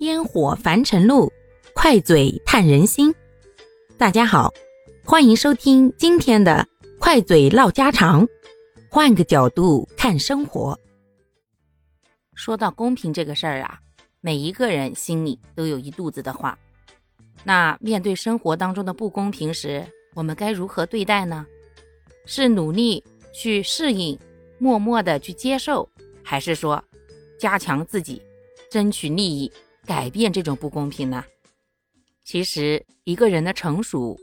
烟火凡尘路，快嘴探人心。大家好，欢迎收听今天的快嘴唠家常，换个角度看生活。说到公平这个事儿啊，每一个人心里都有一肚子的话。那面对生活当中的不公平时，我们该如何对待呢？是努力去适应，默默的去接受，还是说加强自己，争取利益，改变这种不公平呢？其实，一个人的成熟，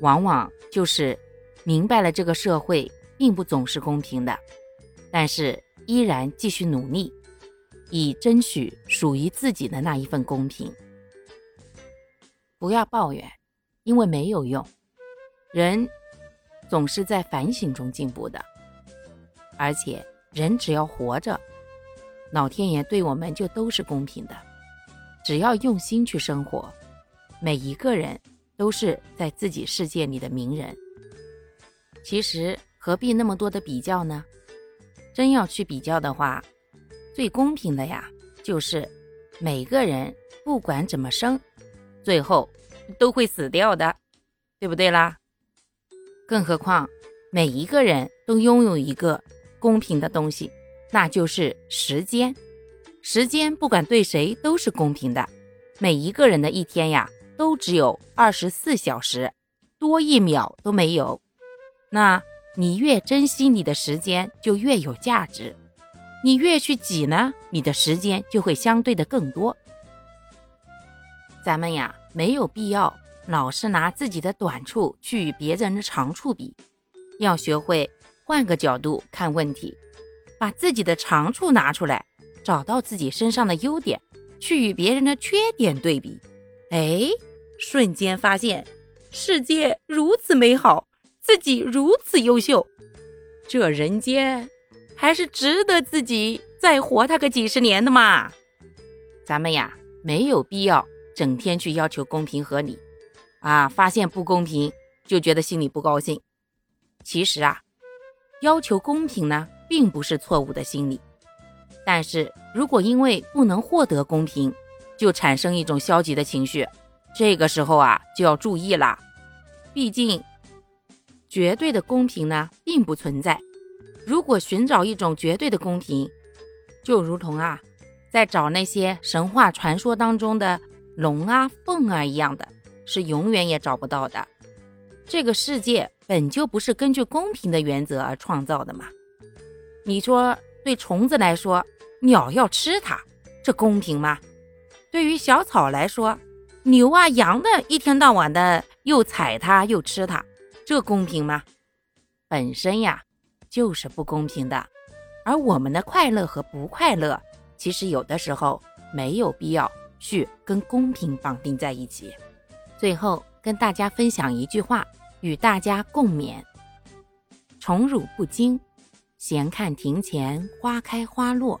往往就是明白了这个社会并不总是公平的，但是依然继续努力，以争取属于自己的那一份公平。不要抱怨，因为没有用。人总是在反省中进步的，而且人只要活着，老天爷对我们就都是公平的。只要用心去生活，每一个人都是在自己世界里的名人。其实何必那么多的比较呢？真要去比较的话，最公平的呀，就是每个人不管怎么生，最后都会死掉的，对不对啦？更何况，每一个人都拥有一个公平的东西，那就是时间。时间不管对谁都是公平的。每一个人的一天呀，都只有二十四小时，多一秒都没有。那你越珍惜你的时间，就越有价值。你越去挤呢，你的时间就会相对的更多。咱们呀，没有必要。老是拿自己的短处去与别人的长处比，要学会换个角度看问题，把自己的长处拿出来，找到自己身上的优点，去与别人的缺点对比。哎，瞬间发现世界如此美好，自己如此优秀，这人间还是值得自己再活他个几十年的嘛。咱们呀，没有必要整天去要求公平合理。啊，发现不公平就觉得心里不高兴。其实啊，要求公平呢，并不是错误的心理。但是如果因为不能获得公平，就产生一种消极的情绪，这个时候啊，就要注意了。毕竟，绝对的公平呢，并不存在。如果寻找一种绝对的公平，就如同啊，在找那些神话传说当中的龙啊、凤啊一样的。是永远也找不到的。这个世界本就不是根据公平的原则而创造的嘛。你说对虫子来说，鸟要吃它，这公平吗？对于小草来说，牛啊羊的一天到晚的又踩它又吃它，这公平吗？本身呀就是不公平的。而我们的快乐和不快乐，其实有的时候没有必要去跟公平绑定在一起。最后跟大家分享一句话，与大家共勉：宠辱不惊，闲看庭前花开花落；